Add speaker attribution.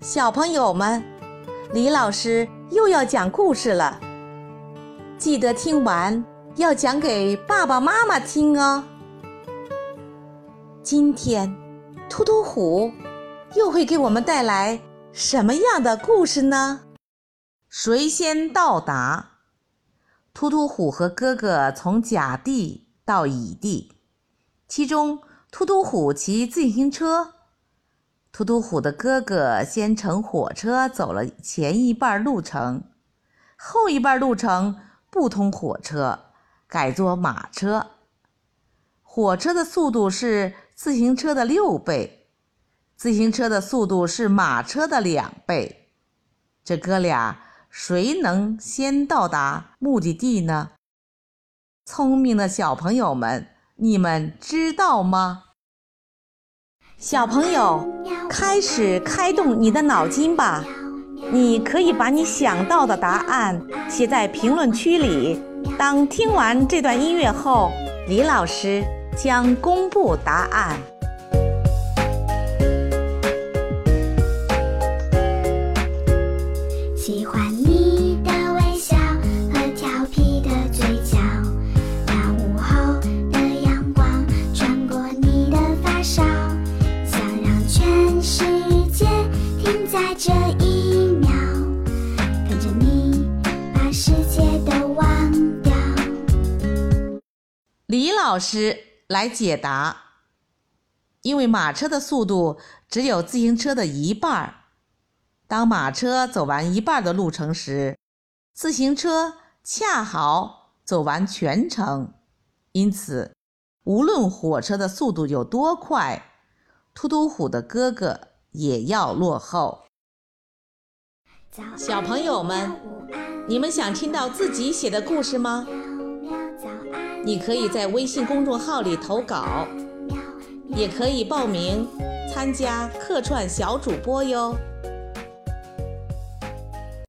Speaker 1: 小朋友们，李老师又要讲故事了，记得听完要讲给爸爸妈妈听哦。今天，突突虎又会给我们带来什么样的故事呢？谁先到达？突突虎和哥哥从甲地到乙地，其中突突虎骑自行车。突突虎的哥哥先乘火车走了前一半路程，后一半路程不通火车，改坐马车。火车的速度是自行车的六倍，自行车的速度是马车的两倍。这哥俩谁能先到达目的地呢？聪明的小朋友们，你们知道吗？小朋友，开始开动你的脑筋吧！你可以把你想到的答案写在评论区里。当听完这段音乐后，李老师将公布答案。
Speaker 2: 喜欢你这一秒，跟着你把世界都忘掉。
Speaker 1: 李老师来解答。因为马车的速度只有自行车的一半儿，当马车走完一半的路程时，自行车恰好走完全程。因此，无论火车的速度有多快，突突虎的哥哥也要落后。小朋友们你们想听到自己写的故事吗？你可以在微信公众号里投稿，也可以报名参加客串小主播哟。